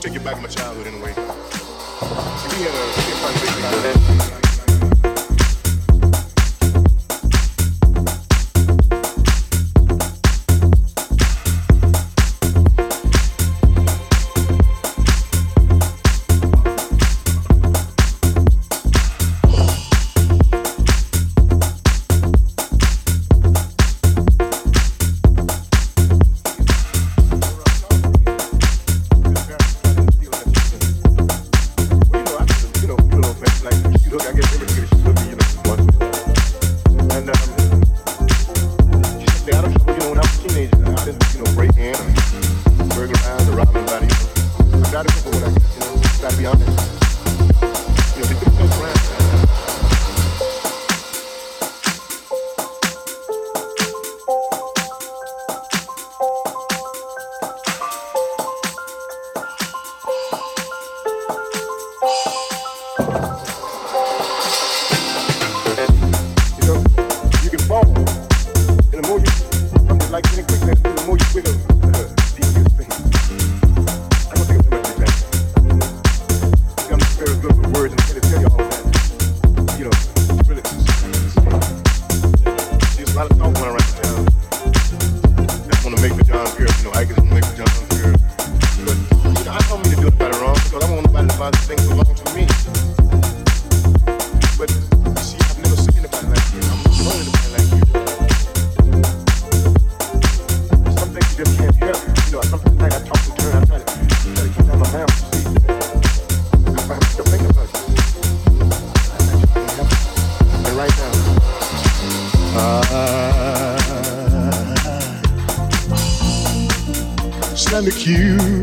take you back to my childhood had a, we had a And the cute.